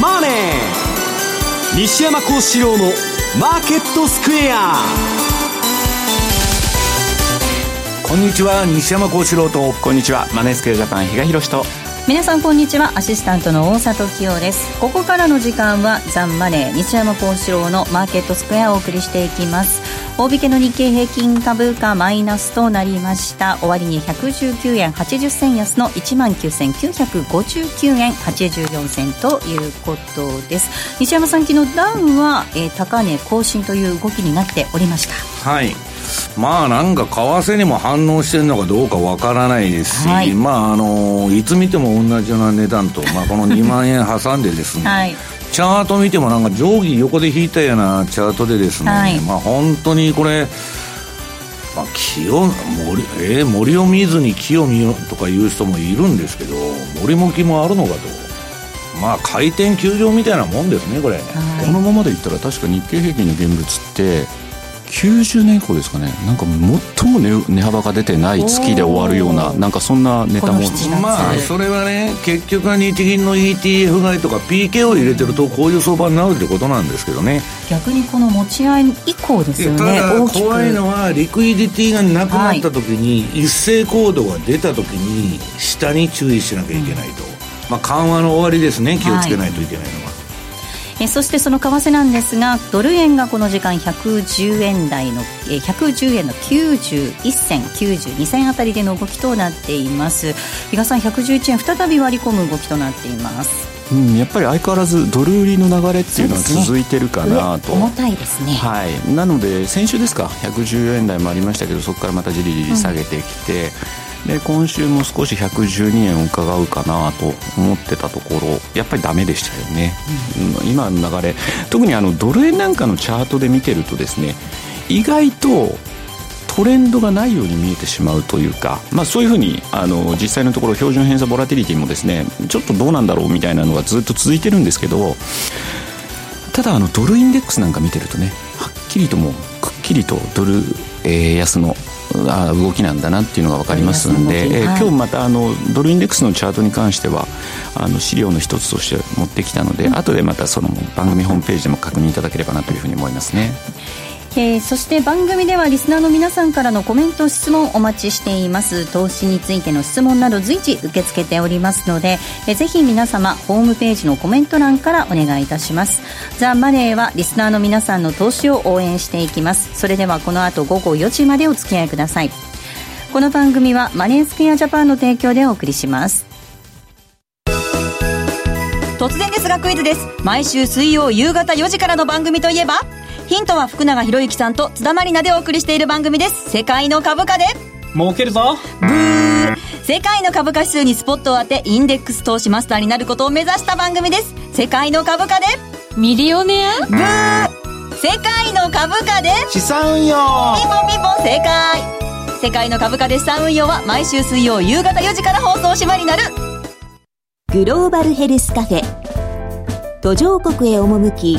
マネー」西山幸四郎の「マーケットスクエア」こんにちは西山幸四郎と。こんにちはマネースクエアジャパン比嘉宏と。皆さんこんにちはアシスタントの大里清です。ここからの時間はザンマネー西山幸四郎のマーケットスクエアをお送りしていきます大引けの日経平均株価マイナスとなりました。終値119円80銭安の1万9959円84銭ということです。西山さん昨日ダウンは、えー、高値更新という動きになっておりました。はい。まあなんか為替にも反応してるのかどうかわからないですし、はい、まああのいつ見ても同じような値段と、まあ、この2万円挟んでですね、はい、チャート見てもなんか定規横で引いたようなチャートでですね、はい、まあ本当にこれまあ、木を森,、えー、森を見ずに木を見よとかいう人もいるんですけど森も木もあるのかと。まあ回転休場みたいなもんですねこれ、このままでいったら確か日経平均の現物って90年以降ですかね。なんか最も値値幅が出てない月で終わるようななんかそんなネタも。まあそれはね結局は日銀の ETF 買いとか PK を入れてるとこういう相場になるってことなんですけどね。逆にこの持ち合い以降ですよね。ただ怖いのはリクイディティがなくなった時に、一斉行動が出た時に下に注意しなきゃいけないと、まあ緩和の終わりですね。気をつけないといけないのは、はいえそしてその為替なんですがドル円がこの時間110円台のえ110円の91銭92銭あたりでの動きとなっています。比嘉さん111円再び割り込む動きとなっています。うん、やっぱり相変わらずドル売りの流れっていうのは続いてるかなと、ね、重たいですね、はい、なので先週ですか？110円台もありましたけどそこからまたじりじり下げてきて、うんで今週も少し112円を伺うかなと思ってたところやっぱりダメでしたよね、うん、今の流れ特にあのドル円なんかのチャートで見てるとですね意外とトレンドがないように見えてしまうというか、まあ、そういうふうにあの実際のところ標準偏差ボラティリティもですねちょっとどうなんだろうみたいなのがずっと続いてるんですけどただあのドルインデックスなんか見てるとねはっきりともくっきりとドル、えー、安のあ動きなんだなっていうのが分かりますんで、えー、今日またあのドルインデックスのチャートに関してはあの資料の一つとして持ってきたので、うん、後でまたその番組ホームページでも確認いただければなというふうに思いますね。えー、そして番組ではリスナーの皆さんからのコメント質問お待ちしています。投資についての質問など随時受け付けておりますので、えー、ぜひ皆様ホームページのコメント欄からお願いいたします。ザ・マネーはリスナーの皆さんの投資を応援していきます。それではこの後午後4時までお付き合いください。この番組はマネースクエアジャパンの提供でお送りします。突然ですがクイズです。毎週水曜夕方4時からの番組といえばヒントは福永博之さんと津田まりなでお送りしている番組です。世界の株価で。儲けるぞ。ブー。世界の株価指数にスポットを当てインデックス投資マスターになることを目指した番組です。世界の株価で。ミリオネア？ブー。世界の株価で。資産運用。ピンポンピンポン正解。世界の株価で資産運用は毎週水曜夕方4時から放送しまになる。グローバルヘルスカフェ。途上国へ赴き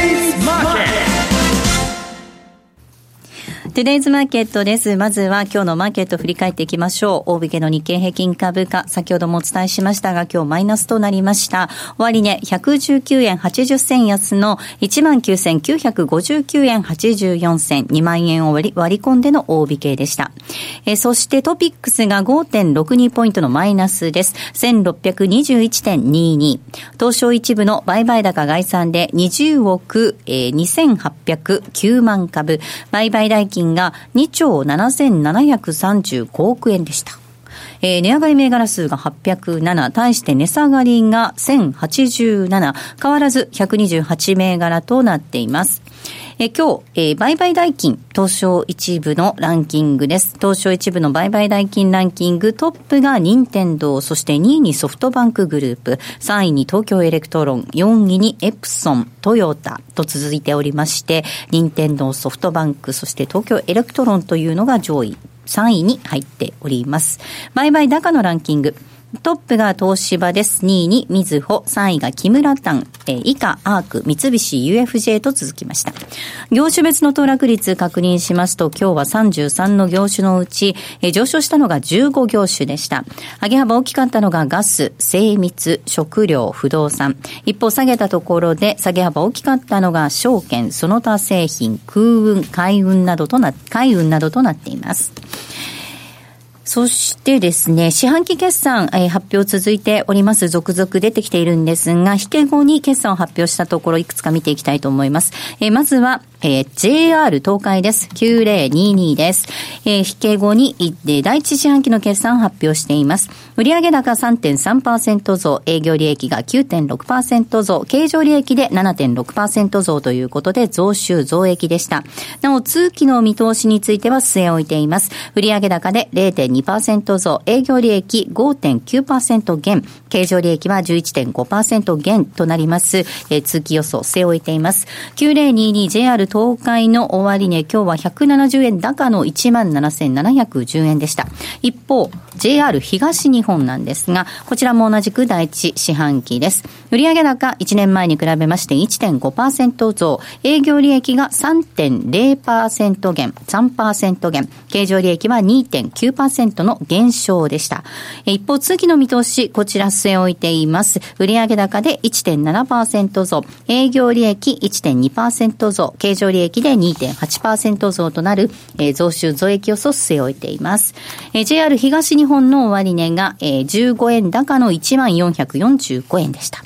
トゥデイズマーケットです。まずは今日のマーケット振り返っていきましょう。大引けの日経平均株価、先ほどもお伝えしましたが、今日マイナスとなりました。終値、ね、119円80銭安の19,959円84銭、2万円を割り割り込んでの大引けでした。えそしてトピックスが5.62ポイントのマイナスです。1621.22。東証一部の売買高概算で20億、えー、2809万株。売買代金金が2兆7735億円でした。えー、値上がり銘柄数が807、対して値下がりが1087、変わらず128銘柄となっています。え今日、えー、売買代金、東証一部のランキングです。東証一部の売買代金ランキング、トップが任天堂、そして2位にソフトバンクグループ、3位に東京エレクトロン、4位にエプソン、トヨタと続いておりまして、任天堂、ソフトバンク、そして東京エレクトロンというのが上位3位に入っております。売買高のランキング。トップが東芝です。2位にみずほ、3位がキムラタン、えー、以下、アーク、三菱 UFJ と続きました。業種別の騰落率確認しますと、今日は33の業種のうち、えー、上昇したのが15業種でした。上げ幅大きかったのがガス、精密、食料、不動産。一方、下げたところで、下げ幅大きかったのが証券、その他製品、空運、海運などとな、海運などとなっています。そしてですね、四半期決算、えー、発表続いております。続々出てきているんですが、引け後に決算を発表したところ、いくつか見ていきたいと思います。えー、まずは、えー、JR 東海です。9022です。えー、引け後に、え第一四半期の決算を発表しています。売上高3.3%増、営業利益が9.6%増、経常利益で7.6%増ということで、増収増益でした。なお、通期の見通しについては据え置いています。売上高で0.2%増、営業利益5.9%減、経常利益は11.5%減となります。えー、通期予想据え置いています。9022JR 東海の終値、今日は170円高の17,710円でした。一方、JR 東日本なんですが、こちらも同じく第一四半期です。売上高1年前に比べまして1.5%増、営業利益が3.0%減、3%減、経常利益は2.9%の減少でした。一方、通期の見通し、こちら据え置いています。売上高で1.7%増、営業利益1.2%増、経常利益で2.8%増となる、えー、増収増益予想据え置いています。えー、JR 東日本の終値が、えー、15円高の1445円でした。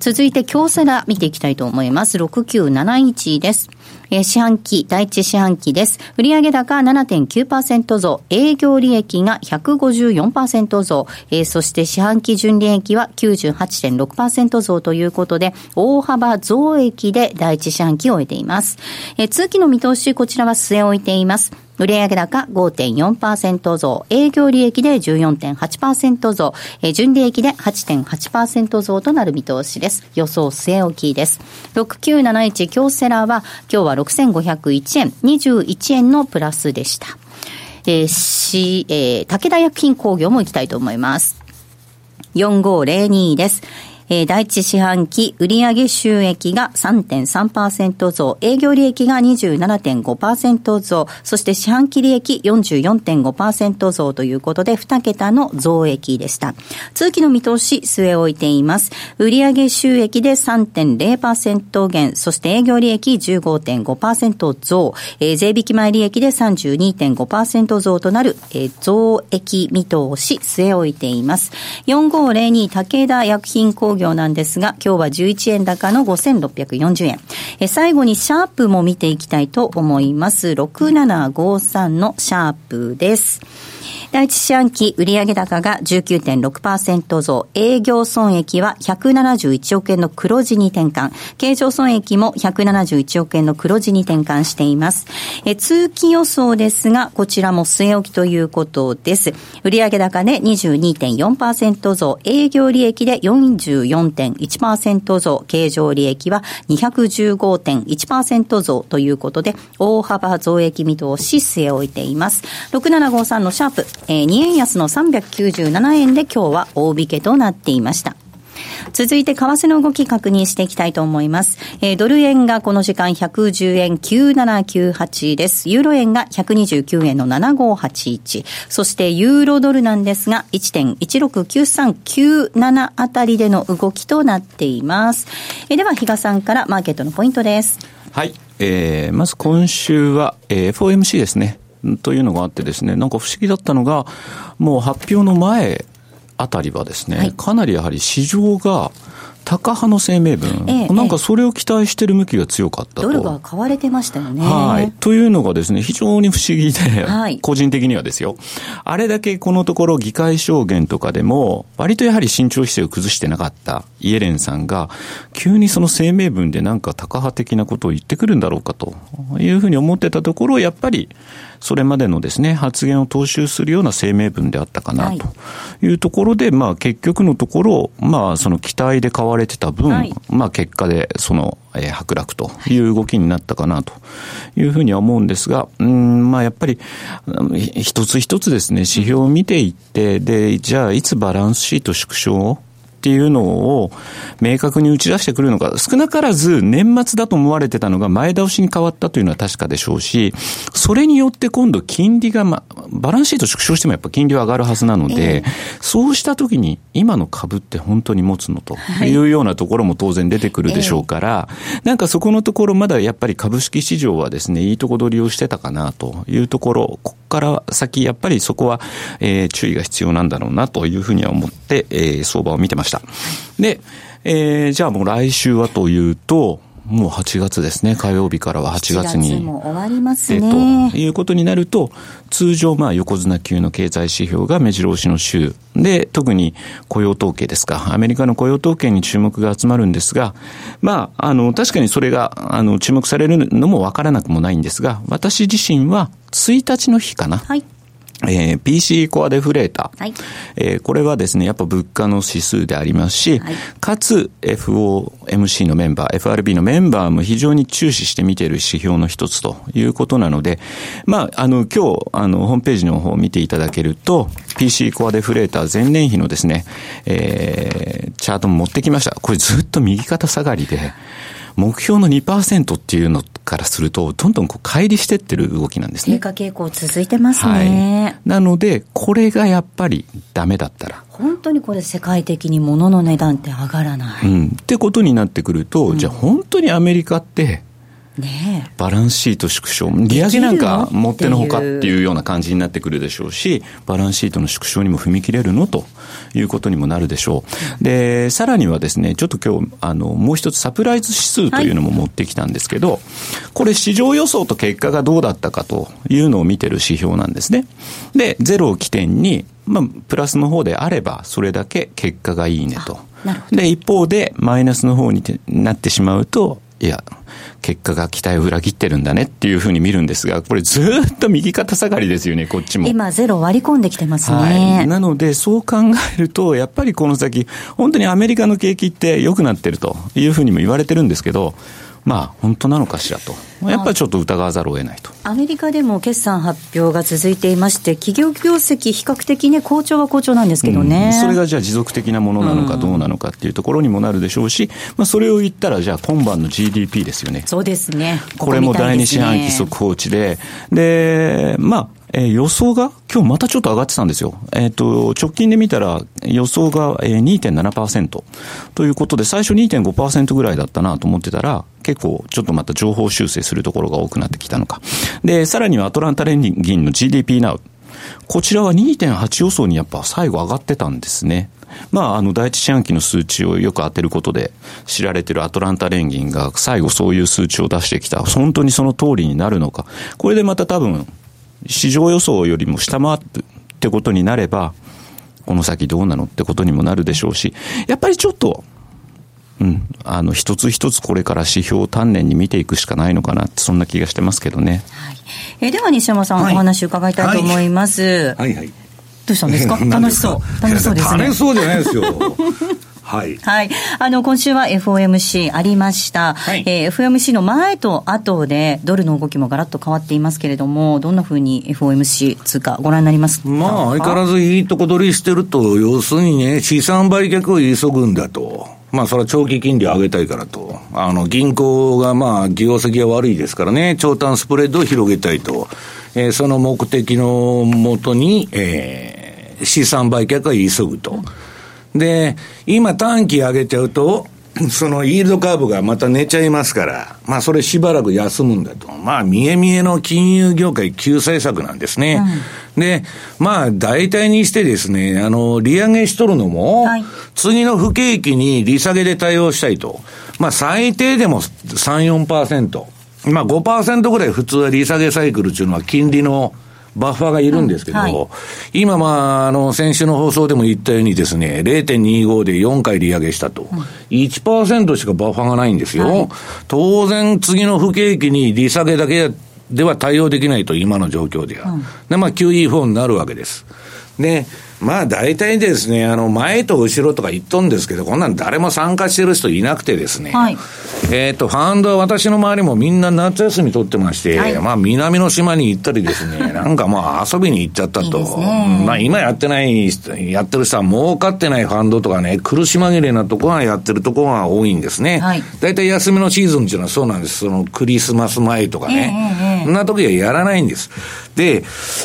続いて、京セラ見ていきたいと思います。6971です。えー、四半期、第一四半期です。売上高7.9%増、営業利益が154%増、えー、そして四半期純利益は98.6%増ということで、大幅増益で第一四半期を終えています。えー、通期の見通し、こちらは据え置いています。売上高5.4%増、営業利益で14.8%増、え純利益で8.8%増となる見通しです。予想据え置きです。6971京セラは今日は6501円、21円のプラスでした。えー、し、えー、武田薬品工業も行きたいと思います。4502です。えー、第一四半期売上収益が3.3%増、営業利益が27.5%増、そして四半期利益44.5%増ということで、2桁の増益でした。通期の見通し据え置いています。売上収益で3.0%減、そして営業利益15.5%増、えー、税引き前利益で32.5%増となる、えー、増益見通し据え置いています。4502武田薬品工業なんですが、今日は11円高の5640円。え最後にシャープも見ていきたいと思います。6753のシャープです。第一四半期売上高が19.6%増、営業損益は171億円の黒字に転換、経常損益も171億円の黒字に転換しています。え通期予想ですが、こちらも据え置きということです。売上高で22.4%増、営業利益で44.1%増、経常利益は215.1%増ということで、大幅増益見通し据え置いています。6753のシャープ、えー、2円安の397円で今日は大引けとなっていました。続いて為替の動き確認していきたいと思います。えー、ドル円がこの時間110円9798です。ユーロ円が129円の7581。そしてユーロドルなんですが1.169397あたりでの動きとなっています。えー、では比嘉さんからマーケットのポイントです。はい。えー、まず今週は、えー、FOMC ですね。というのがあってですね、なんか不思議だったのが、もう発表の前あたりはですね、はい、かなりやはり市場が高派の声明文、ええ、なんかそれを期待してる向きが強かったと。ドルが買われてましたよね。はい。というのがですね、非常に不思議で、はい、個人的にはですよ。あれだけこのところ議会証言とかでも、割とやはり慎重姿勢を崩してなかったイエレンさんが、急にその声明文でなんか高派的なことを言ってくるんだろうかというふうに思ってたところ、やっぱり、それまでのですね、発言を踏襲するような声明文であったかなとい。うところで、はい、まあ結局のところ、まあその期待で買われてた分、はい、まあ結果でその、えー、剥落とい。う動きになったかなというふうには思うんですが、うん、まあやっぱり一つ一つですね、指標を見ていって、で、じゃあいつバランスシート縮小をっていうのを明確に打ち出してくるのか、少なからず年末だと思われてたのが前倒しに変わったというのは確かでしょうし、それによって今度金利が、ま、バランスシート縮小してもやっぱ金利は上がるはずなので、えー、そうしたときに今の株って本当に持つのというようなところも当然出てくるでしょうから、えー、なんかそこのところまだやっぱり株式市場はですね、いいとこ取りをしてたかなというところ、ここから先やっぱりそこは、えー、注意が必要なんだろうなというふうには思って、えー、相場を見てました。で、えー、じゃあもう来週はというと、もう8月ですね。火曜日からは8月に。も終わりますね。ということになると、通常、まあ、横綱級の経済指標が目白押しの週で、特に雇用統計ですか。アメリカの雇用統計に注目が集まるんですが、まあ、あの、確かにそれが、あの、注目されるのもわからなくもないんですが、私自身は1日の日かな。はい。えー、PC コアデフレーター、はい。えー、これはですね、やっぱ物価の指数でありますし、はい、かつ FOMC のメンバー、FRB のメンバーも非常に注視して見ている指標の一つということなので、まあ、あの、今日、あの、ホームページの方を見ていただけると、PC コアデフレーター前年比のですね、えー、チャートも持ってきました。これずっと右肩下がりで、目標の2%っていうのからすると、どんどんこう乖離してってる動きなんですね。低下傾向続いてますね。はい、なので、これがやっぱりダメだったら。本当にこれ世界的に物の値段って上がらない。うん。ってことになってくると、うん、じゃあ本当にアメリカって、ね、バランスシート縮小、利上げなんかもってのほかっていうような感じになってくるでしょうし、バランスシートの縮小にも踏み切れるのということにもなるでしょう。で、さらにはですね、ちょっと今日、あの、もう一つサプライズ指数というのも持ってきたんですけど、はい、これ市場予想と結果がどうだったかというのを見てる指標なんですね。で、ゼロを起点に、まあ、プラスの方であれば、それだけ結果がいいねと。で、一方で、マイナスの方になってしまうと、いや、結果が期待を裏切ってるんだねっていうふうに見るんですが、これずっと右肩下がりですよね、こっちも。今、ゼロ割り込んできてますね。はい。なので、そう考えると、やっぱりこの先、本当にアメリカの景気って良くなってるというふうにも言われてるんですけど、まあ、本当なのかしらと。やっぱりちょっと疑わざるを得ないと。アメリカでも決算発表が続いていまして、企業業績、比較的ね、好調は好調なんですけどね、うん、それがじゃあ持続的なものなのかどうなのかっていうところにもなるでしょうし、まあ、それを言ったら、じゃあ今晩の GDP ですよね。そうですね。これも第二四半期速報値で、で、まあ、えー、予想が今日またちょっと上がってたんですよ。えっ、ー、と、直近で見たら予想が2.7%ということで、最初2.5%ぐらいだったなと思ってたら、結構ちょっとまた情報修正するところが多くなってきたのか。で、さらにはアトランタ連銀の GDP Now。こちらは2.8予想にやっぱ最後上がってたんですね。まあ、あの、第一四半期の数値をよく当てることで知られてるアトランタ連銀が最後そういう数値を出してきた。本当にその通りになるのか。これでまた多分、市場予想よりも下回ってってことになれば、この先どうなのってことにもなるでしょうし、やっぱりちょっと、うん、あの、一つ一つこれから指標を丹念に見ていくしかないのかなって、そんな気がしてますけどね。はい、えでは西山さん、はい、お話伺いたいと思います。はい、はい、はい。どうしたんですか？楽しそう。楽しそうですね。楽しそうじゃないですよ。はい。はい。あの、今週は FOMC ありました。はい、えー、FOMC の前と後で、ドルの動きもガラッと変わっていますけれども、どんなふうに FOMC 通貨ご覧になりますか？まあ、相変わらずいいとこ取りしてると、要するにね、資産売却を急ぐんだと。まあ、それは長期金利を上げたいからと。あの、銀行がまあ、業績が悪いですからね、長短スプレッドを広げたいと。えー、その目的のもとに、えー、資産売却は急ぐと。で、今短期上げちゃうと、そのイールドカーブがまた寝ちゃいますから、まあそれしばらく休むんだと。まあ見え見えの金融業界救済策なんですね。うん、で、まあ大体にしてですね、あの、利上げしとるのも、はい、次の不景気に利下げで対応したいと。まあ最低でも3、4%。まあ5%ぐらい普通は利下げサイクルっていうのは金利のバッファーがいるんですけど、うんはい、今、まあ、あの、先週の放送でも言ったようにですね、0.25で4回利上げしたと。うん、1%しかバッファーがないんですよ。はい、当然、次の不景気に利下げだけでは対応できないと、今の状況では。うん、で、まあ、QE4 になるわけです。で、まあ大体ですね、あの、前と後ろとか言っとんですけど、こんなん誰も参加してる人いなくてですね、はい、えっ、と、ファンドは私の周りもみんな夏休み取ってまして、はい、まあ南の島に行ったりですね、なんかまあ遊びに行っちゃったと。いいまあ今やってない、やってる人は儲かってないファンドとかね、苦し紛れなとこがやってるところが多いんですね。はい、大体休みのシーズンっていうのはそうなんです。そのクリスマス前とかね。そんな時はやらないんです。で、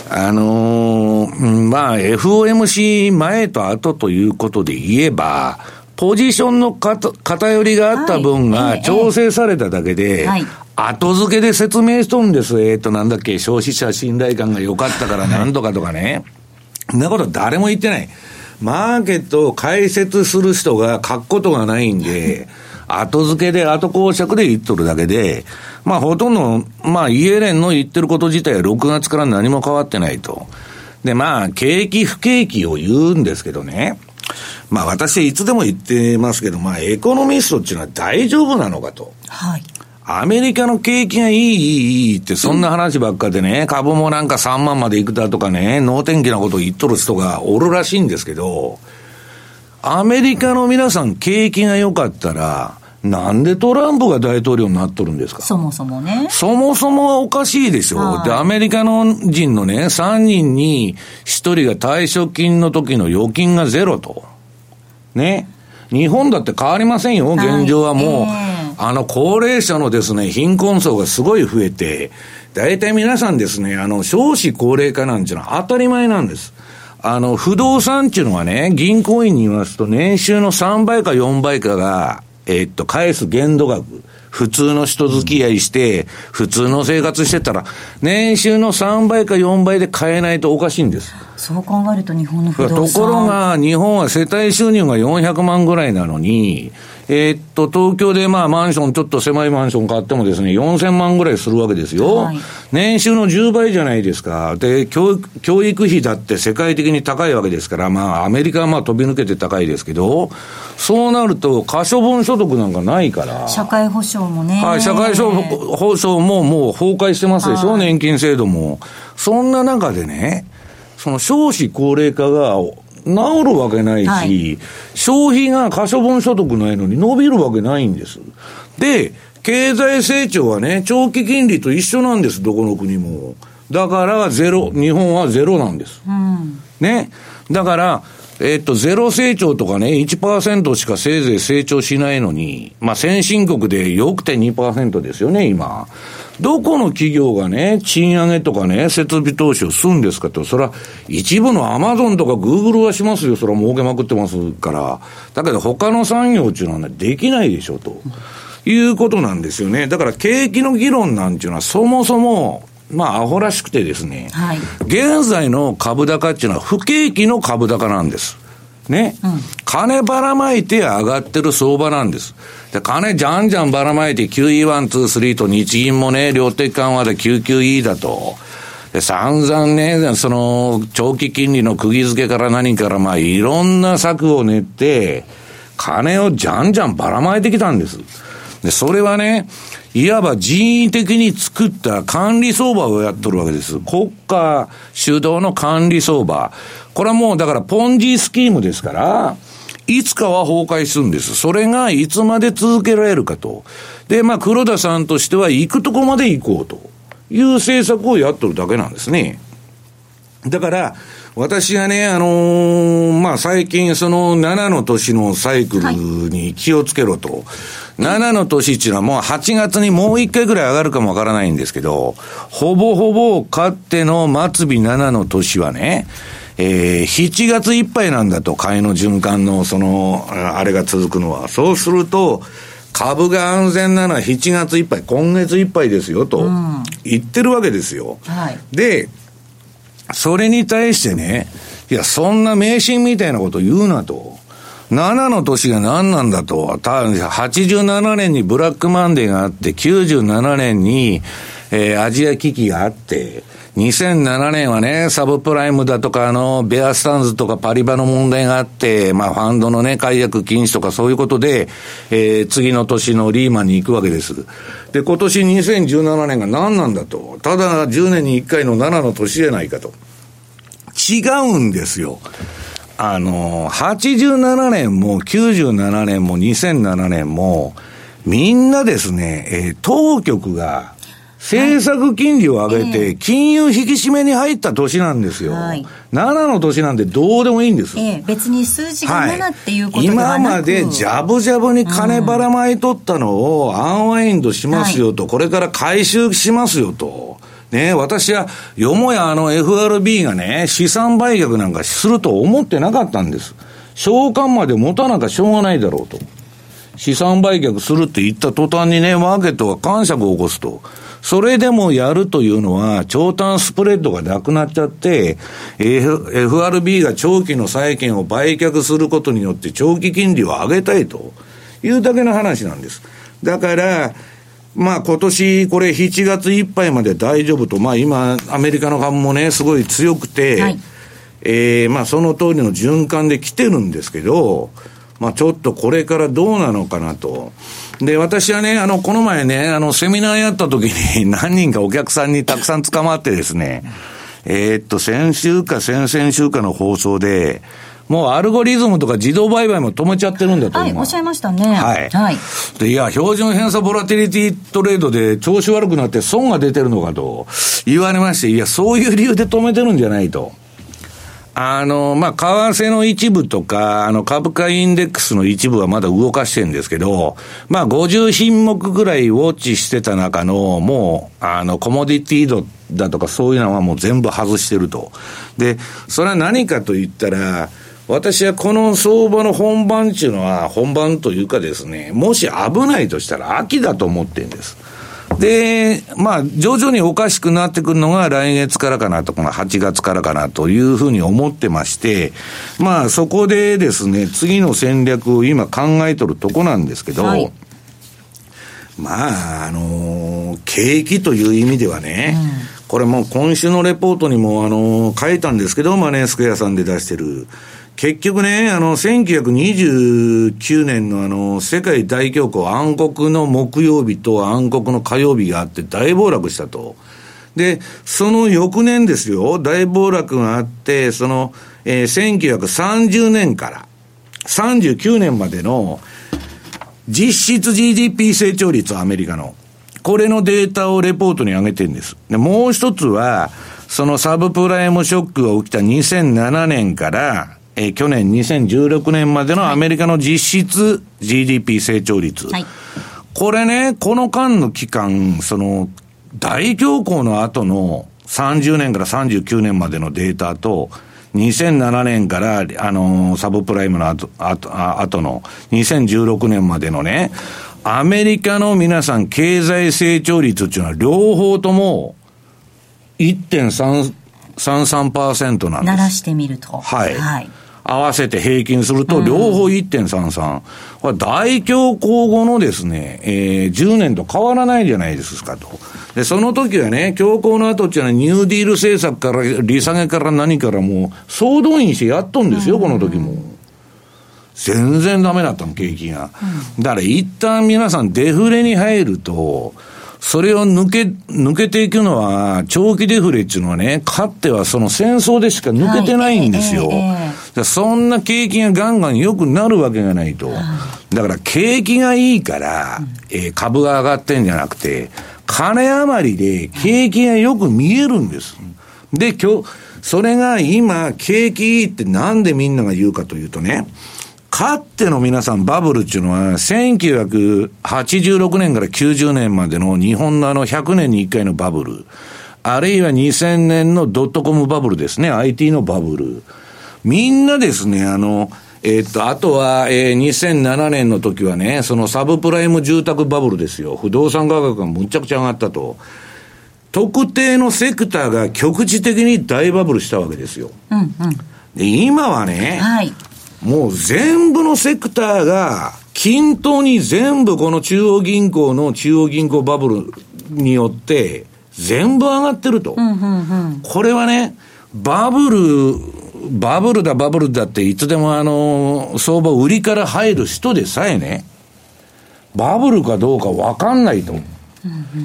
あのー、まあ FOMC 前と後ということで言えば、ポジションの偏りがあった分が調整されただけで、後付けで説明しとるんです。えっ、ー、と、なんだっけ、消費者信頼感が良かったからなんとかとかね。そんなこと誰も言ってない。マーケットを解説する人が書くことがないんで、後付けで後公爵で言っとるだけで、まあほとんど、まあイエレンの言ってること自体は6月から何も変わってないと。で、まあ、景気不景気を言うんですけどね。まあ私いつでも言ってますけど、まあエコノミストっていうのは大丈夫なのかと。はい。アメリカの景気がいい、いい、いいって、そんな話ばっかでね、株もなんか3万までいくだとかね、能天気なことを言っとる人がおるらしいんですけど、アメリカの皆さん景気が良かったら、なんでトランプが大統領になっとるんですか？そもそもね。そもそもはおかしいでしょ。はい、で、アメリカの人のね、3人に1人が退職金の時の預金がゼロと。ね。日本だって変わりませんよ、現状はもう。はいえー、あの、高齢者のですね、貧困層がすごい増えて、大体皆さんですね、あの、少子高齢化なんていうのは当たり前なんです。あの、不動産っていうのはね、銀行員に言いますと、年収の3倍か4倍かが、えー、っと、返す限度額、普通の人付き合いして、普通の生活してたら、年収の3倍か4倍で買えないとおかしいんです。そう考えると日本の不動産ところが、日本は世帯収入が400万ぐらいなのに、えー、っと、東京でまあマンション、ちょっと狭いマンション買ってもですね、4000万ぐらいするわけですよ。はい、年収の10倍じゃないですか。で、教育、教育費だって世界的に高いわけですから、まあアメリカはまあ飛び抜けて高いですけど、そうなると可処分所得なんかないから。社会保障もね。はい、社会保障ももう崩壊してますでしょ、はい、年金制度も。そんな中でね、その少子高齢化が治るわけないし、はい、消費が可処分所得ないのに伸びるわけないんです。で、経済成長はね、長期金利と一緒なんです、どこの国も。だからゼロ、日本はゼロなんです。うん、ね。だから、えっと、ゼロ成長とかね、1%しかせいぜい成長しないのに、まあ先進国でよくて2%ですよね、今。どこの企業がね、賃上げとかね、設備投資をするんですかと、それは一部のアマゾンとかグーグルはしますよ、それは儲けまくってますから。だけど他の産業っていうのはね、できないでしょ、ということなんですよね。だから景気の議論なんていうのはそもそも、まあ、アホらしくてですね、はい、現在の株高っていうのは不景気の株高なんです。ね、うん、金ばらまいて上がってる相場なんです。で、金じゃんじゃんばらまいて QE1、2、3と日銀もね、量的緩和で QQE だと。で、散々ね、その、長期金利の釘付けから何から、まあ、いろんな策を練って、金をじゃんじゃんばらまいてきたんです。で、それはね、いわば人為的に作った管理相場をやっとるわけです。国家主導の管理相場。これはもうだからポンジスキームですから、いつかは崩壊するんです。それがいつまで続けられるかと。で、まあ黒田さんとしては行くとこまで行こうという政策をやっとるだけなんですね。だから、私がね、あのー、まあ、最近、その7の年のサイクルに気をつけろと。はい、7の年っていうのはもう8月にもう1回ぐらい上がるかもわからないんですけど、ほぼほぼ勝っての末尾7の年はね、えー、7月いっぱいなんだと、買いの循環の、その、あれが続くのは。そうすると、株が安全なのは7月いっぱい、今月いっぱいですよと、言ってるわけですよ。はい、で、それに対してね、いや、そんな迷信みたいなこと言うなと。7の年が何なんだと。た87年にブラックマンデーがあって、97年に、えー、アジア危機があって、2007年はね、サブプライムだとか、あの、ベアスタンズとかパリバの問題があって、まあ、ファンドのね、解約禁止とかそういうことで、えー、次の年のリーマンに行くわけです。で、今年2017年が何なんだと。ただ、10年に1回の7の年じゃないかと。違うんですよ。あの、87年も97年も2007年も、みんなですね、えー、当局が政策金利を上げて、金融引き締めに入った年なんですよ。はい、7の年なんてどうでもいいんです。ええ、別に数字が7っていうことではなく、今までジャブジャブに金ばらまいとったのをアンワインドしますよと、はい、これから回収しますよと。ね、私は、よもやあの FRB がね、資産売却なんかすると思ってなかったんです。償還まで持たなきゃしょうがないだろうと。資産売却するって言った途端にね、マーケットが感触を起こすと。それでもやるというのは、長短スプレッドがなくなっちゃって、F、FRB が長期の債券を売却することによって長期金利を上げたいというだけの話なんです。だから、まあ今年これ7月いっぱいまで大丈夫と、まあ今アメリカの株もね、すごい強くて、はい、えー、まあその通りの循環で来てるんですけど、まあちょっとこれからどうなのかなと。で、私はね、あの、この前ね、あの、セミナーやった時に 何人かお客さんにたくさん捕まってですね、えー、っと、先週か先々週かの放送で、もうアルゴリズムとか自動売買も止めちゃってるんだと思う。はい、おっしゃいましたね。はい。はい。で、いや、標準偏差ボラティリティトレードで調子悪くなって損が出てるのかと言われまして、いや、そういう理由で止めてるんじゃないと。あの、まあ、為替の一部とか、あの、株価インデックスの一部はまだ動かしてるんですけど、まあ、50品目ぐらいウォッチしてた中の、もう、あの、コモディティドだとかそういうのはもう全部外してると。で、それは何かと言ったら、私はこの相場の本番っていうのは、本番というかですね、もし危ないとしたら秋だと思ってるんです。で、まあ、徐々におかしくなってくるのが来月からかなと、この8月からかなというふうに思ってまして、まあ、そこでですね、次の戦略を今考えとるとこなんですけど、はい、まあ、あのー、景気という意味ではね、うん、これも今週のレポートにも、あのー、書いたんですけど、マネースクエアさんで出してる、結局ね、あの、1929年のあの、世界大恐慌、暗黒の木曜日と暗黒の火曜日があって大暴落したと。で、その翌年ですよ、大暴落があって、その、えー、1930年から39年までの実質 GDP 成長率、アメリカの。これのデータをレポートに上げてるんです。で、もう一つは、そのサブプライムショックが起きた2007年から、えー、去年2016年までのアメリカの実質 GDP 成長率。はい、これね、この間の期間、その、大恐慌の後の30年から39年までのデータと、2007年から、あのー、サブプライムの後、後、後の2016年までのね、アメリカの皆さん経済成長率っていうのは両方とも1.33%なんです。鳴らしてみると。はい。はい。合わせて平均すると、両方1.33。これ大恐慌後のですね、えー、10年と変わらないじゃないですかと。で、その時はね、恐慌の後っていうのはニューディール政策から、利下げから何からもう、総動員してやっとんですよ、この時も。全然ダメだったの、景気が。だから一旦皆さんデフレに入ると、それを抜け、抜けていくのは、長期デフレっていうのはね、かってはその戦争でしか抜けてないんですよ。はいえー、そんな景気がガンガン良くなるわけがないと。だから景気がいいから、えー、株が上がってんじゃなくて、金余りで景気がよく見えるんです。で、今日、それが今、景気いいってなんでみんなが言うかというとね、かっての皆さんバブルっていうのは、1986年から90年までの日本のあの100年に1回のバブル。あるいは2000年のドットコムバブルですね、IT のバブル。みんなですね、あの、えー、っと、あとは、えー、2007年の時はね、そのサブプライム住宅バブルですよ。不動産価格がむちゃくちゃ上がったと。特定のセクターが局地的に大バブルしたわけですよ。うんうん、で今はね、はい、もう全部のセクターが均等に全部この中央銀行の中央銀行バブルによって全部上がってると。うんうんうん、これはね、バブル、バブルだバブルだっていつでもあの、相場売りから入る人でさえね、バブルかどうかわかんないと。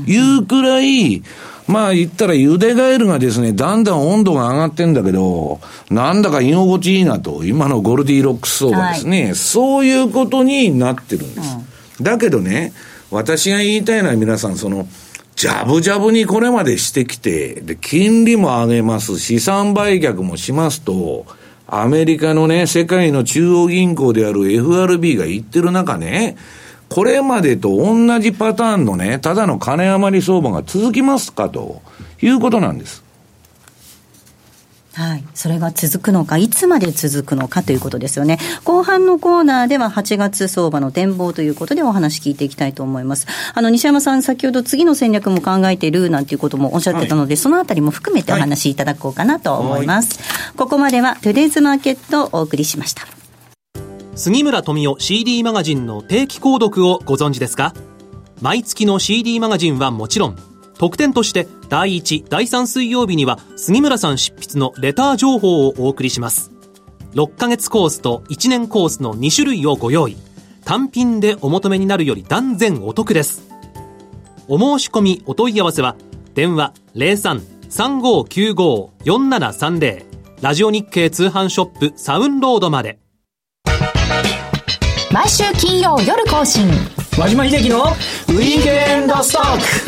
いうくらい、まあ言ったらゆでガエルがですね、だんだん温度が上がってんだけど、なんだか居心地いいなと、今のゴルディロックス相場ですね、はい、そういうことになってるんです。うん、だけどね、私が言いたいのは皆さん、その、ジャブジャブにこれまでしてきて、で、金利も上げます、資産売却もしますと、アメリカのね、世界の中央銀行である FRB が言ってる中ね、これまでと同じパターンのね、ただの金余り相場が続きますかということなんです。はい。それが続くのか、いつまで続くのかということですよね。後半のコーナーでは8月相場の展望ということでお話聞いていきたいと思います。あの、西山さん、先ほど次の戦略も考えているなんていうこともおっしゃってたので、はい、そのあたりも含めてお話しいただこうかなと思います。はい、ここまではトゥデイズマーケットをお送りしました。杉村富夫 CD マガジンの定期購読をご存知ですか？毎月の CD マガジンはもちろん、特典として第1、第3水曜日には杉村さん執筆のレター情報をお送りします。6ヶ月コースと1年コースの2種類をご用意。単品でお求めになるより断然お得です。お申し込みお問い合わせは、電話03-3595-4730ラジオ日経通販ショップサウンロードまで。毎週金曜夜更新和島秀樹のウィークエンドストック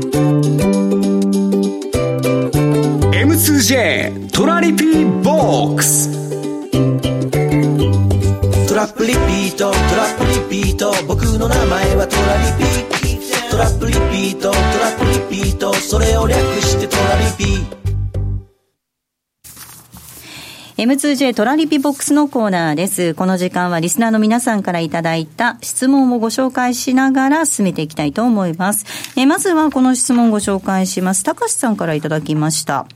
J トラリピーボックス。トラップリピートトラップリピート。僕の名前はトラリピー。トラップリピートトラップリピート。それを略してトラリピ M2J トラリピボックスのコーナーです。この時間はリスナーの皆さんからいただいた質問をご紹介しながら進めていきたいと思います。えまずはこの質問をご紹介します。高橋さんからいただきました。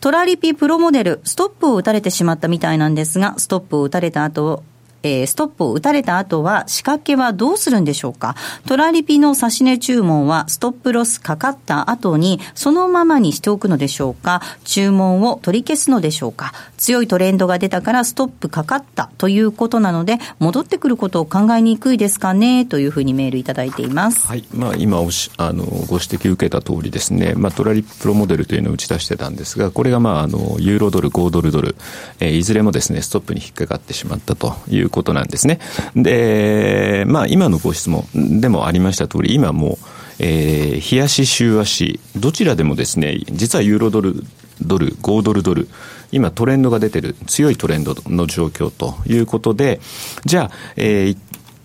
トラリピプロモデル、ストップを打たれてしまったみたいなんですが、ストップを打たれた後、えー、ストップを打たれた後は仕掛けはどうするんでしょうか？トラリピの指値注文はストップロスかかった後にそのままにしておくのでしょうか？注文を取り消すのでしょうか？強いトレンドが出たからストップかかったということなので戻ってくることを考えにくいですかね？というふうにメールいただいています。はい。まあ今おしあのご指摘受けた通りですね、まあトラリピプロモデルというのを打ち出してたんですが、これがまああのユーロドル、5ドルドル、えー、いずれもですねストップに引っかかってしまったといういうことなんですね。で、まあ、今のご質問でもありました通り、今もう、えー、冷やし、週足、どちらでもですね、実はユーロドル、ドル、5ドルドル、今トレンドが出てる、強いトレンドの状況ということで、じゃあ、えー、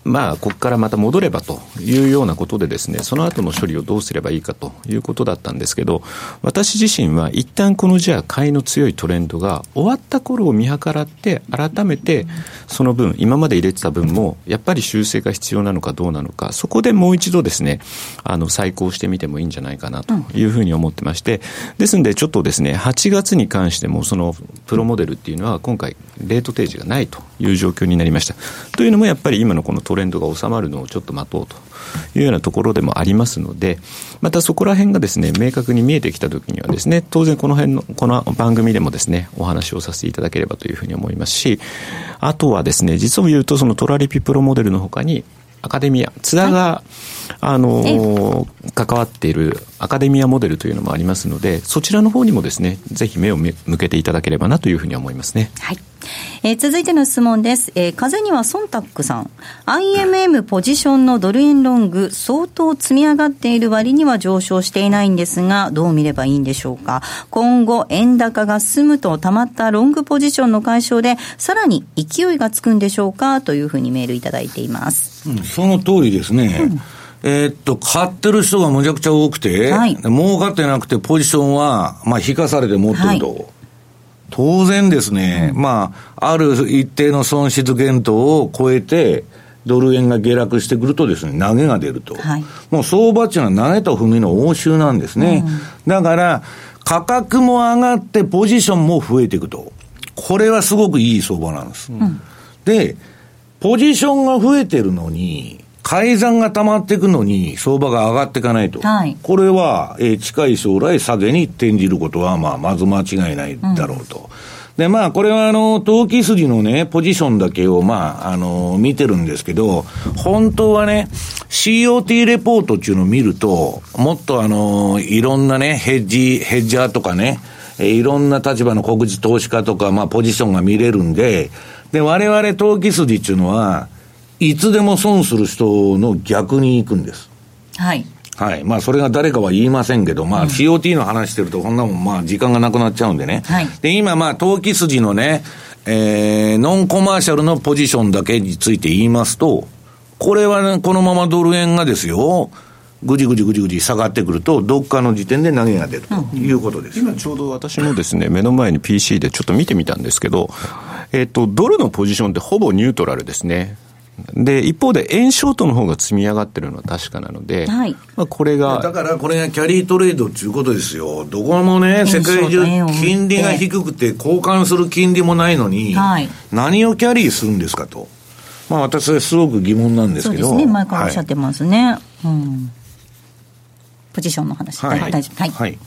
まあ、ここからまた戻ればというようなことでですね、その後の処理をどうすればいいかということだったんですけど、私自身は一旦このじゃあ買いの強いトレンドが終わった頃を見計らって、改めてその分、今まで入れてた分も、やっぱり修正が必要なのかどうなのか、そこでもう一度ですね、あの、再考してみてもいいんじゃないかなというふうに思ってまして、ですんでちょっとですね、8月に関しても、そのプロモデルっていうのは今回、レート提示がないという状況になりました。というのもやっぱり今のこのトレンドが収まるのをちょっと待とうというようなところでもありますので、またそこら辺がですね、明確に見えてきたときにはですね、当然この辺の、この番組でもですね、お話をさせていただければというふうに思いますし、あとはですね、実を言うとそのトラリピプロモデルのほかに、アカデミア、津田が、はい、あの関わっているアカデミアモデルというのもありますので、そちらの方にもですね、ぜひ目を向けていただければなというふうに思いますね。はい。えー、続いての質問です。えー、風にはソンタックさん。IMM ポジションのドル円ロング、相当積み上がっている割には上昇していないんですが、どう見ればいいんでしょうか。今後、円高が進むと溜まったロングポジションの解消で、さらに勢いがつくんでしょうかというふうにメールいただいています。うん、その通りですね。うんえー、っと、買ってる人がむちゃくちゃ多くて、はい、儲かってなくて、ポジションは、まあ、引かされて持ってると。はい当然ですね、うん、まあ、ある一定の損失限度を超えて、ドル円が下落してくるとですね、投げが出ると。はい、もう相場っていうのは投げと踏みの応酬なんですね。うん、だから、価格も上がってポジションも増えていくと。これはすごくいい相場なんです。うん、で、ポジションが増えてるのに、改ざんが溜まっていくのに、相場が上がっていかないと。はい、これは、えー、近い将来下げに転じることは、まあ、まず間違いないだろうと。うん、で、まあ、これは、あの、投機筋のね、ポジションだけを、まあ、あの、見てるんですけど、本当はね、COT レポートっていうのを見ると、もっとあの、いろんなね、ヘッジ、ヘッジャーとかね、えいろんな立場の国事投資家とか、まあ、ポジションが見れるんで、で、我々投機筋っていうのは、いつでも損する人の逆に行くんです。はい。はい。まあ、それが誰かは言いませんけど、まあ、COT の話してると、こんなもん、まあ、時間がなくなっちゃうんでね。はい。で、今、まあ、投機筋のね、えー、ノンコマーシャルのポジションだけについて言いますと、これはね、このままドル円がですよ、ぐじぐじぐじぐじ下がってくると、どっかの時点で投げが出るということです。今ちょうど私もですね、目の前に PC でちょっと見てみたんですけど、えっ、ー、と、ドルのポジションってほぼニュートラルですね。で、一方で円ショートの方が積み上がってるのは確かなので、はい、まあこれが。だからこれがキャリートレードっていうことですよ。どこもね、世界中金利が低くて交換する金利もないのに、はい、何をキャリーするんですかと。まあ私はすごく疑問なんですけど。そうですね、前からおっしゃってますね。はい、うん。ポジションの話。はい。大丈夫。はい。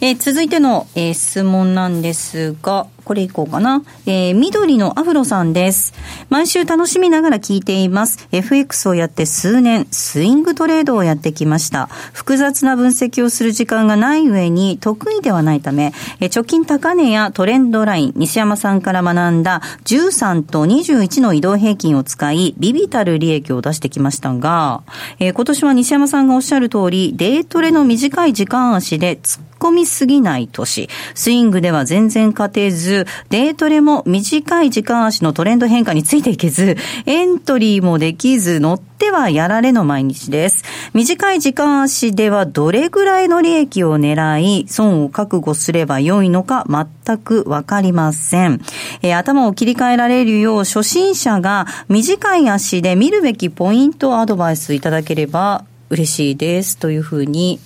えー、続いての、えー、質問なんですが、これいこうかな。えー、緑のアフロさんです。毎週楽しみながら聞いています。FX をやって数年、スイングトレードをやってきました。複雑な分析をする時間がない上に得意ではないため、えー、貯金高値やトレンドライン、西山さんから学んだ13と21の移動平均を使い、ビビたる利益を出してきましたが、えー、今年は西山さんがおっしゃる通り、デートレの短い時間足で突っ込みすぎない年、スイングでは全然勝てず、デートレも短い時間足のトレンド変化についていけず、エントリーもできず、乗ってはやられの毎日です。短い時間足ではどれぐらいの利益を狙い、損を覚悟すれば良いのか全くわかりません。えー、頭を切り替えられるよう、初心者が短い足で見るべきポイントをアドバイスいただければ嬉しいです。というふうに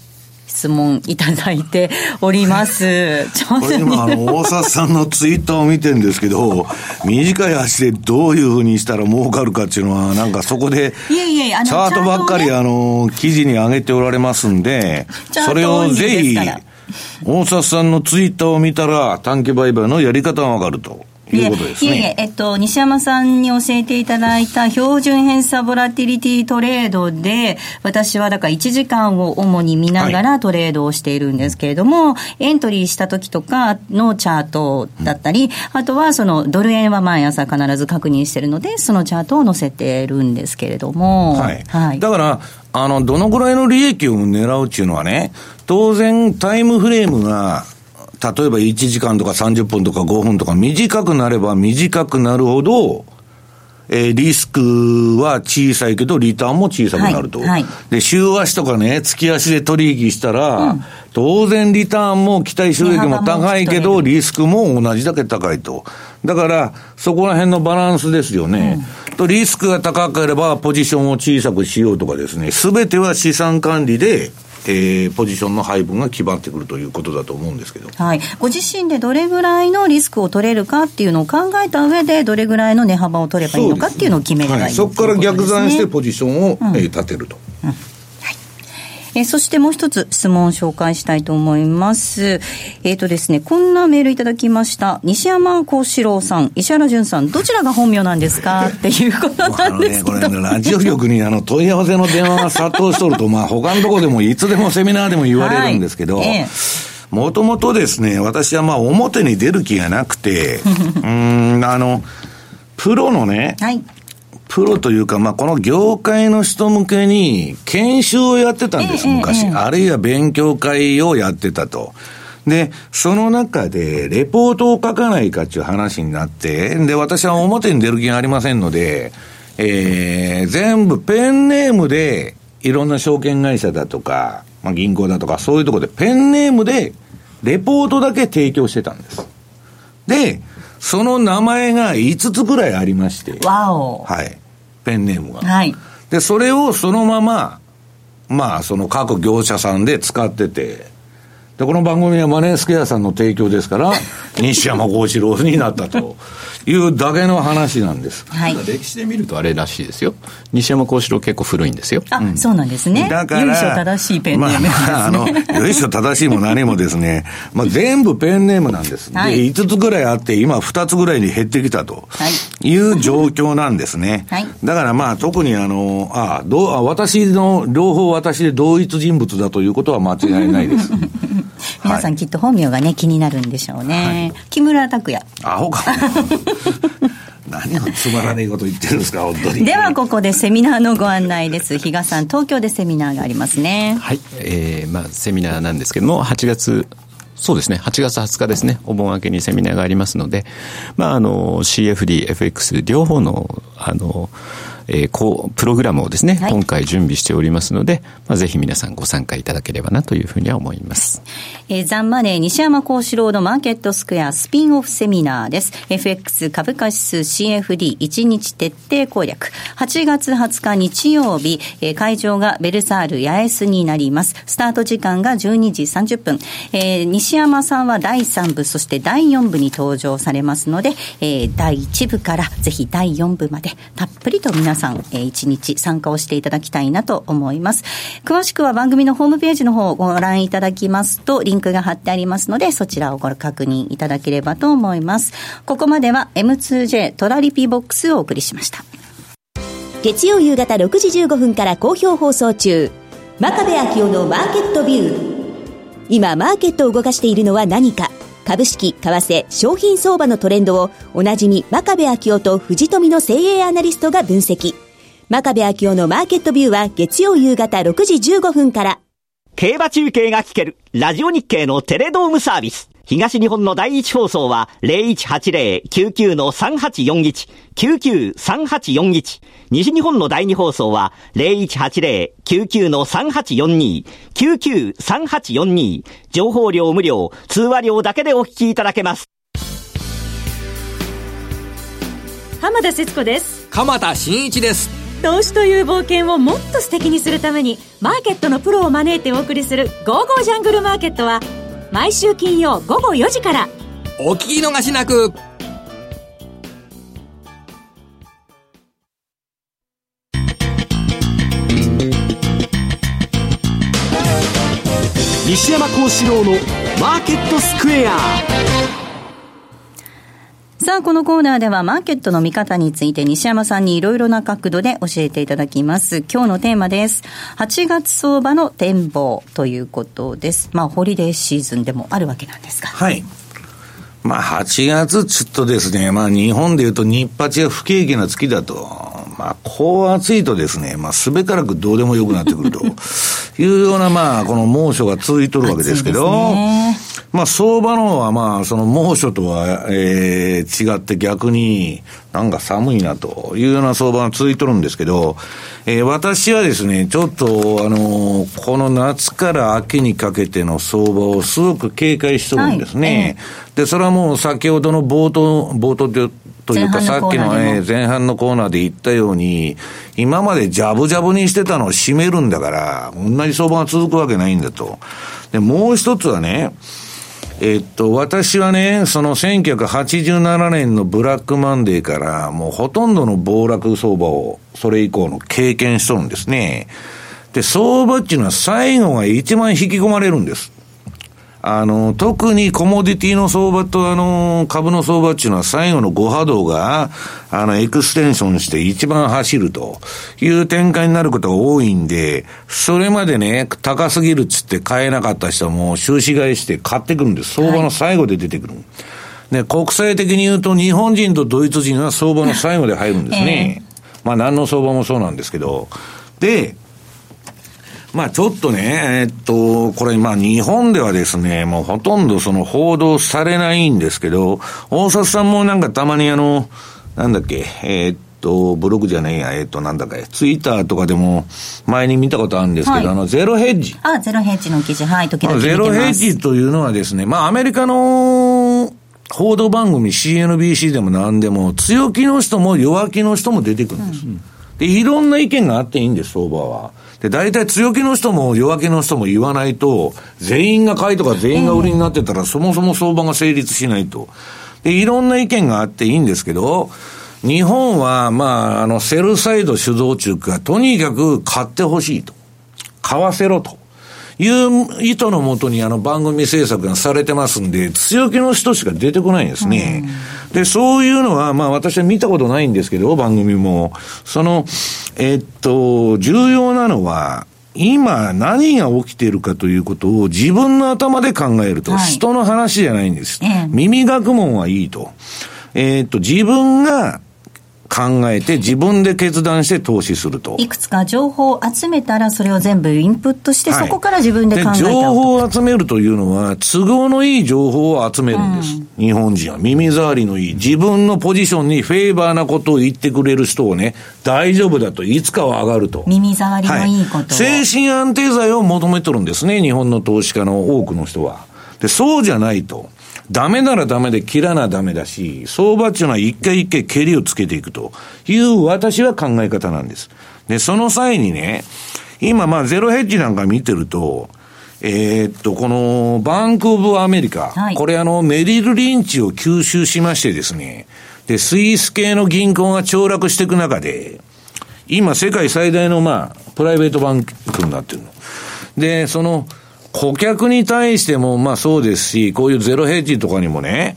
質問いただいております。これ今、あの、大札さんのツイッターを見てるんですけど、短い足でどういうふうにしたら儲かるかっていうのは、なんかそこで、いやいやチャートばっかり、あの、記事に上げておられますんで、それをぜひ、大札さんのツイッターを見たら、短期売買のやり方がわかると。いうことですね。いえいえ、えっと、西山さんに教えていただいた標準偏差ボラティリティトレードで、私はだから1時間を主に見ながらトレードをしているんですけれども、はい、エントリーした時とかのチャートだったり、うん、あとはそのドル円は毎朝必ず確認しているので、そのチャートを載せてるんですけれども。はい。はい、だから、あの、どのぐらいの利益を狙うっていうのはね、当然タイムフレームが例えば1時間とか30分とか5分とか短くなれば短くなるほど、えー、リスクは小さいけど、リターンも小さくなると。はいはい、で、週足とかね、月足で取引したら、うん、当然リターンも期待収益も高いけど、リスクも同じだけ高いと。だから、そこら辺のバランスですよね。うん、と、リスクが高ければ、ポジションを小さくしようとかですね、すべては資産管理で、えー、ポジションの配分が決まってくるということだと思うんですけど、はい、ご自身でどれぐらいのリスクを取れるかっていうのを考えた上で、どれぐらいの値幅を取ればいいのかっていうのを決めればいい、ね、はい、そこから逆算してポジションを、うん、えー、立てると。うんえー、そしてもう一つ質問を紹介したいと思います。えっ、ー、とですね、こんなメールいただきました。西山幸四郎さん、石原淳さん、どちらが本名なんですか？っていうことなんですけど。ね、これ、ラジオ局にあの問い合わせの電話が殺到しとると、まあ他のところでもいつでもセミナーでも言われるんですけど、もともとですね、私はまあ表に出る気がなくて、うん、あの、プロのね、はい、プロというか、まあ、この業界の人向けに研修をやってたんです、昔。あるいは勉強会をやってたと。で、その中で、レポートを書かないかっていう話になって、で、私は表に出る気がありませんので、えー、全部ペンネームで、いろんな証券会社だとか、まあ、銀行だとか、そういうところでペンネームで、レポートだけ提供してたんです。で、その名前が5つぐらいありまして。わお。はい。ペンネームが。はい。で、それをそのまま、まあ、その各業者さんで使ってて、で、この番組はマネースクエアさんの提供ですから、西山幸四郎になったというだけの話なんです。はい。歴史で見るとあれらしいですよ。西山幸四郎結構古いんですよ。あ、うん、そうなんですね。だから。由緒正しいペンネーム、ね、まあ、あの、由緒正しいも何もですね、まあ全部ペンネームなんです。はい、で、5つぐらいあって、今2つぐらいに減ってきたという状況なんですね。はい。だからまあ特にあの、あどうあ私の、両方私で同一人物だということは間違いないです。皆さんきっと本名がね、気になるんでしょうね。はい、木村拓哉。アホか。何をつまらないこと言ってるんですか、本当に。では、ここでセミナーのご案内です。比嘉さん、東京でセミナーがありますね。はい。えー、まあ、セミナーなんですけども、8月そうですね。8月20日ですね。お盆明けにセミナーがありますので、まあ、あの、CFD、FX 両方の、あの、えー、こう、プログラムをですね、はい、今回準備しておりますので、まあ、ぜひ皆さんご参加いただければなというふうには思います。えー、ザンマネー西山幸四郎のマーケットスクエアスピンオフセミナーです。FX 株価指数 CFD1 日徹底攻略。8月20日日曜日、えー、会場がベルサール八重洲になります。スタート時間が12時30分。えー、西山さんは第3部、そして第4部に登場されますので、えー、第1部からぜひ第4部までたっぷりと皆さん、えー、1日参加をしていただきたいなと思います。詳しくは番組のホームページの方をご覧いただきますと、リンクが貼ってありますので、そちらをご確認いただければと思います。ここまでは M2J トラリピボックスをお送りしました。月曜夕方6時15分から好評放送中、真壁昭夫のマーケットビュー。今、マーケットを動かしているのは何か株式、為替、商品相場のトレンドをおなじみ真壁昭夫と藤富の精鋭アナリストが分析。真壁昭夫のマーケットビューは月曜夕方6時15分から。競馬中継が聞けるラジオ日経のテレドームサービス。東日本の第一放送は0180-99-3841、99-3841。西日本の第二放送は0180-99-3842、99-3842。情報量無料、通話料だけでお聞きいただけます。浜田節子です。鎌田新一です。投資という冒険をもっと素敵にするためにマーケットのプロを招いてお送りする「ゴーゴージャングルマーケット」は毎週金曜午後4時から。お聞き逃しなく。西山幸四郎のマーケットスクエアさあ、このコーナーではマーケットの見方について西山さんにいろいろな角度で教えていただきます。今日のテーマです。8月相場の展望ということです。まあ、ホリデーシーズンでもあるわけなんですが。はい。まあ、8月ちょっとですね、まあ、日本でいうと日八が不景気な月だと。まあ、こう暑いとですね、まあ、すべからくどうでもよくなってくると。いうような、まあ、この猛暑が続いとるわけですけど、まあ、相場の方はまあ、その猛暑とは、えー、違って逆になんか寒いなというような相場が続いとるんですけど、えー、私はですね、ちょっと、あのー、この夏から秋にかけての相場をすごく警戒しとるんですね。はい、で、それはもう先ほどの冒頭、冒頭でというか、さっきの、え前半のコーナーで言ったように、今までジャブジャブにしてたのを締めるんだから、同じ相場が続くわけないんだと。で、もう一つはね、えっと、私はね、その1987年のブラックマンデーから、もうほとんどの暴落相場を、それ以降の経験しとるんですね。で、相場っていうのは最後が一番引き込まれるんです。あの、特にコモディティの相場とあの、株の相場っていうのは最後の5波動が、あの、エクステンションして一番走るという展開になることが多いんで、それまでね、高すぎるっつって買えなかった人も収支買いして買ってくるんです。相場の最後で出てくる。はいで、国際的に言うと日本人とドイツ人は相場の最後で入るんですね。えー、まあ何の相場もそうなんですけど。で、まあちょっとね、えっと、これまあ日本ではですね、もうほとんどその報道されないんですけど、大里さんもなんかたまにあの、なんだっけ、えー、っと、ブログじゃねえや、えー、っと、なんだか、ツイッターとかでも前に見たことあるんですけど、はい、あの、ゼロヘッジ。あ、ゼロヘッジの記事、はい、時々ゼロヘッジというのはですね、まあアメリカの報道番組 CNBC でも何でも、強気の人も弱気の人も出てくるんです。うん、で、いろんな意見があっていいんです、相場は。で、大体強気の人も弱気の人も言わないと、全員が買いとか全員が売りになってたら、そもそも相場が成立しないと。で、いろんな意見があっていいんですけど、日本は、まあ、あの、セルサイド主導中が、とにかく買ってほしいと。買わせろと。いう意図のもとにあの番組制作がされてますんで、強気の人しか出てこないんですね。で、そういうのは、まあ私は見たことないんですけど、番組も。その、えっと、重要なのは、今何が起きているかということを自分の頭で考えると、はい、人の話じゃないんです。耳学問はいいと。えっと、自分が考えて自分で決断して投資すると。いくつか情報を集めたらそれを全部インプットして、そこから自分で考えた情報を集めるというのは都合のいい情報を集めるんです。うん、日本人は耳障りのいい自分のポジションにフェーバーなことを言ってくれる人をね大丈夫だといつかは上がると。耳障りのいいこと、はい、精神安定剤を求めてるんですね日本の投資家の多くの人は。でそうじゃないと。ダメならダメで切らなダメだし、相場っていうのは一回一回蹴りをつけていくという私は考え方なんです。で、その際にね、今まあゼロヘッジなんか見てると、えー、っと、このバンクオブアメリカ、はい、これあのメリル・リンチを吸収しましてですね、で、スイス系の銀行が凋落していく中で、今世界最大のまあ、プライベートバンクになってるの。で、その、顧客に対しても、まあそうですし、こういうゼロヘッジとかにもね、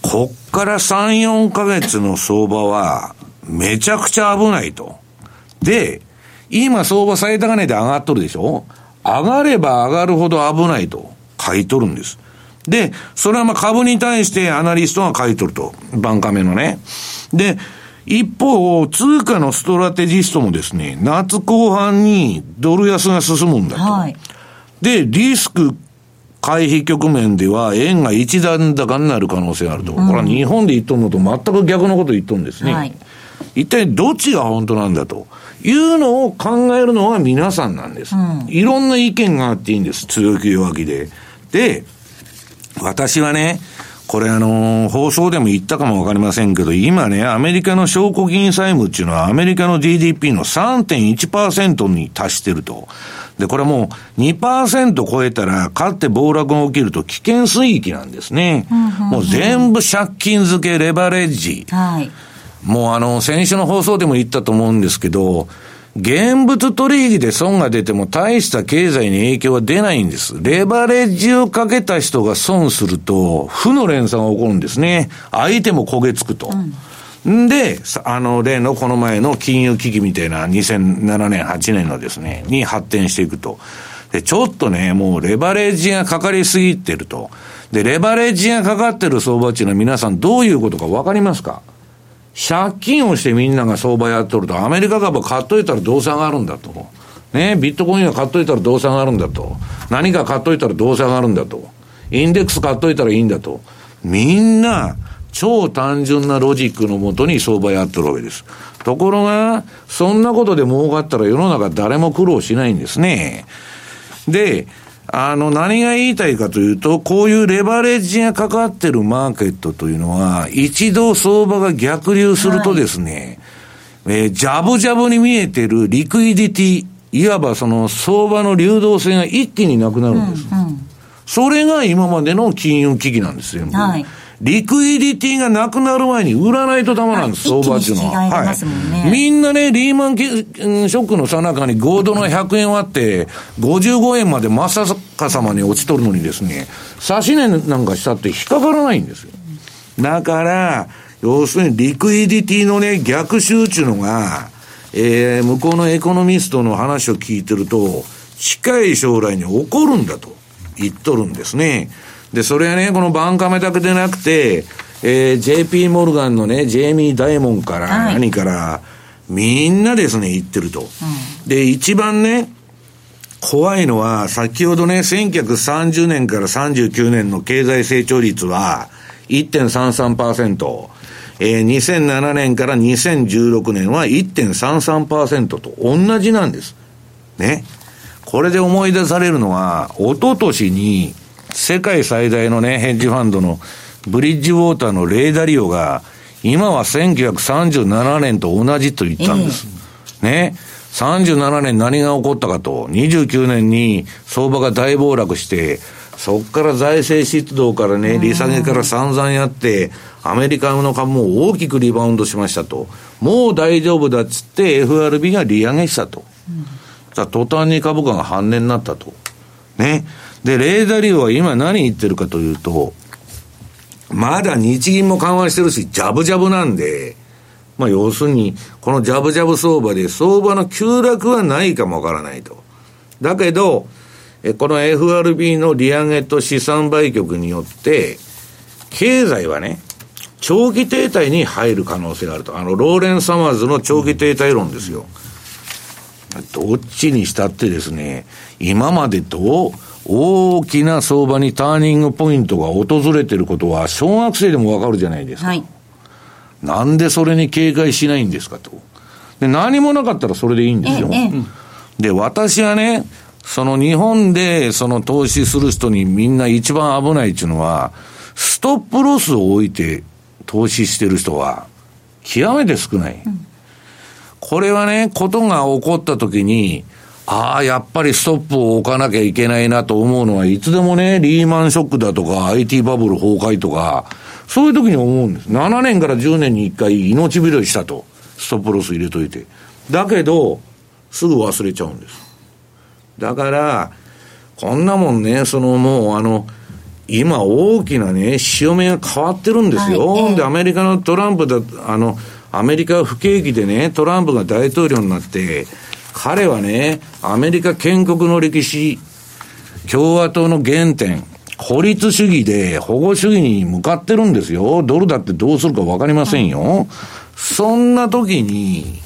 こっから3、4ヶ月の相場は、めちゃくちゃ危ないと。で、今相場最高値で上がっとるでしょ？上がれば上がるほど危ないと買い取るんです。で、それはまあ株に対してアナリストが買い取ると。バンカメのね。で、一方、通貨のストラテジストもですね、夏後半にドル安が進むんだと。はいで、リスク回避局面では円が一段高になる可能性があると。これは日本で言っとるのと全く逆のこと言っとるんですね。はい、一体どっちが本当なんだというのを考えるのは皆さんなんです。うん、いろんな意見があっていいんです。強気弱気で。で、私はね、これあのー、放送でも言ったかもわかりませんけど、今ね、アメリカの証拠金債務っていうのはアメリカの GDP の3.1%に達してると。で、これもう2%超えたら、かって暴落が起きると危険水域なんですね。もう全部借金付け、レバレッジ。はい。もうあの、先週の放送でも言ったと思うんですけど、現物取引で損が出ても大した経済に影響は出ないんです。レバレッジをかけた人が損すると、負の連鎖が起こるんですね。相手も焦げつくと。うんんで、あの、例のこの前の金融危機みたいな2007年、8年のですね、に発展していくと。で、ちょっとね、もうレバレッジがかかりすぎてると。で、レバレッジがかかってる相場っていうのは皆さんどういうことかわかりますか？借金をしてみんなが相場やっとると、アメリカ株買っといたらどうせ上がるんだと。ね、ビットコインは買っといたらどうせ上がるんだと。何か買っといたらどうせ上がるんだと。インデックス買っといたらいいんだと。みんな、超単純なロジックのもとに相場やってるわけです。ところが、そんなことで儲かったら世の中誰も苦労しないんですね。で、あの、何が言いたいかというと、こういうレバレッジがかかってるマーケットというのは、一度相場が逆流するとですね、はい、えー、ジャブジャブに見えてるリクイディティ、いわばその相場の流動性が一気になくなるんです。うんうん、それが今までの金融危機なんですよ。はいリクイディティがなくなる前に売らないとダメなんです、相場っていうのは。はい。みんなね、リーマンショックのさなかに5ドル100円割って、55円まで真っ逆さまに落ちとるのにですね、差し値なんかしたって引っかからないんですよ。だから、要するにリクイディティのね、逆襲っていうのが、えー、向こうのエコノミストの話を聞いてると、近い将来に起こるんだと言っとるんですね。で、それはね、このバンカメだけでなくて、えー、JP モルガンのね、ジェイミー・ダイモンから、何から、みんなですね、言ってると。うん、で、一番ね、怖いのは、先ほどね、1930年から39年の経済成長率は1.33%、えー、2007年から2016年は1.33%と同じなんです。ね。これで思い出されるのは、一昨年に世界最大のね、ヘッジファンドのブリッジウォーターのレーダリオが、今は1937年と同じと言ったんです。えー、ね。37年何が起こったかと、29年に相場が大暴落して、そこから財政出動からね、利下げから散々やって、アメリカの株も大きくリバウンドしましたと。もう大丈夫だっつって FRB が利上げしたと。うん、途端に株価が半値になったと。ね。で、レーダーリオは今何言ってるかというと、まだ日銀も緩和してるし、ジャブジャブなんで、まあ要するに、このジャブジャブ相場で相場の急落はないかもわからないと。だけど、えこの FRB の利上げと資産売却によって、経済はね、長期停滞に入る可能性があると。あの、ローレン・サマーズの長期停滞論ですよ。どっちにしたってですね、今までと大きな相場にターニングポイントが訪れてることは、小学生でもわかるじゃないですか。はい、なんでそれに警戒しないんですかと。で、何もなかったらそれでいいんですよ。ええ、で、私はね、その日本でその投資する人にみんな一番危ないっていうのは、ストップロスを置いて投資してる人は極めて少ない。うん、これはね、ことが起こった時に、ああ、やっぱりストップを置かなきゃいけないなと思うのは、いつでもね、リーマンショックだとか、IT バブル崩壊とか、そういう時に思うんです。7年から10年に1回命拾いしたと。ストップロス入れといて。だけど、すぐ忘れちゃうんです。だから、こんなもんね、そのもうあの、今大きなね、潮目が変わってるんですよ。はい、で、アメリカのトランプだ、あの、アメリカ不景気でね、トランプが大統領になって、彼はね、アメリカ建国の歴史、共和党の原点、孤立主義で保護主義に向かってるんですよ。ドルだってどうするかわかりませんよ。そんな時に、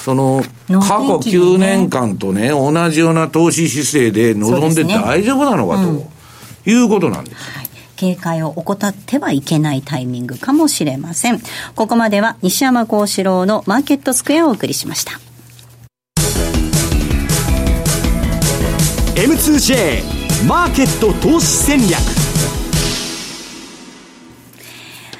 その、過去9年間とね、同じような投資姿勢で臨んで大丈夫なのかと、いうことなんです。はい警戒を怠ってはいけないタイミングかもしれません。ここまでは西山幸四郎のマーケットスクエアをお送りしました。M2J マーケット投資戦略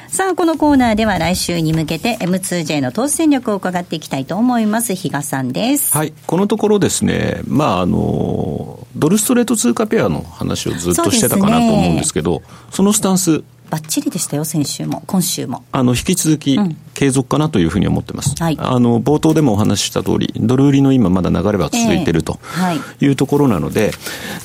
さあ、このコーナーでは来週に向けて M2J の投資戦略を伺っていきたいと思います。比嘉さんです。はい。このところですね、まあ、あの、ドルストレート通貨ペアの話をずっとしてたかなと思うんですけど、そ、ね,、のスタンス、ばっちりでしたよ、先週も、今週も。あの、引き続き、継続かなというふうに思ってます。はい、あの、冒頭でもお話しした通り、ドル売りの今まだ流れは続いているというところなので、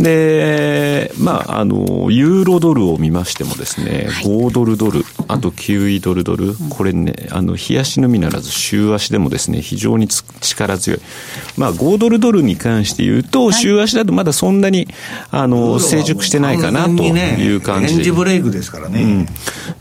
で、まあ、あの、ユーロドルを見ましてもですね、はい、5ドルドル、あと9位ドルドル、これね、あの、日足のみならず週足でもですね、非常に力強い。まあ、5ドルドルに関して言うと、週足だとまだそんなに、あの、成熟してないかなという感じ。レンジブレイクですからね。うん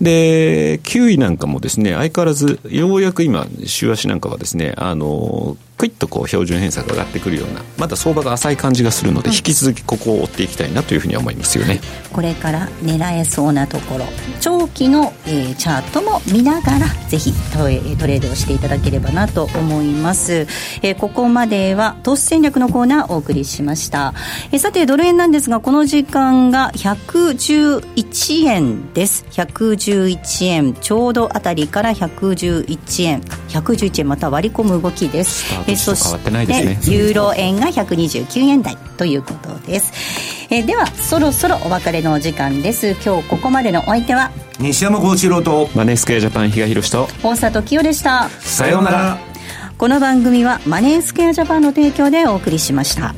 で、9位なんかもですね、相変わらず、ようやく今、週足なんかはですね、あの、クイッとこう標準偏差が上がってくるようなまだ相場が浅い感じがするので、引き続きここを追っていきたいなというふうには思いますよね。これから狙えそうなところ。長期の、えー、チャートも見ながらぜひトレードをしていただければなと思います、えー、ここまでは投資戦略のコーナーお送りしました、えー、さてドル円なんですがこの時間が111円です。111円。ちょうどあたりから111円。111円また割り込む動きですえそしてユーロ円が129円台ということです。えー、ではそろそろお別れのお時間です。今日ここまでのお相手は西山幸四郎とマネースクエアジャパン比嘉宏と。大里清でした。さようなら。この番組はマネースクエアジャパンの提供でお送りしました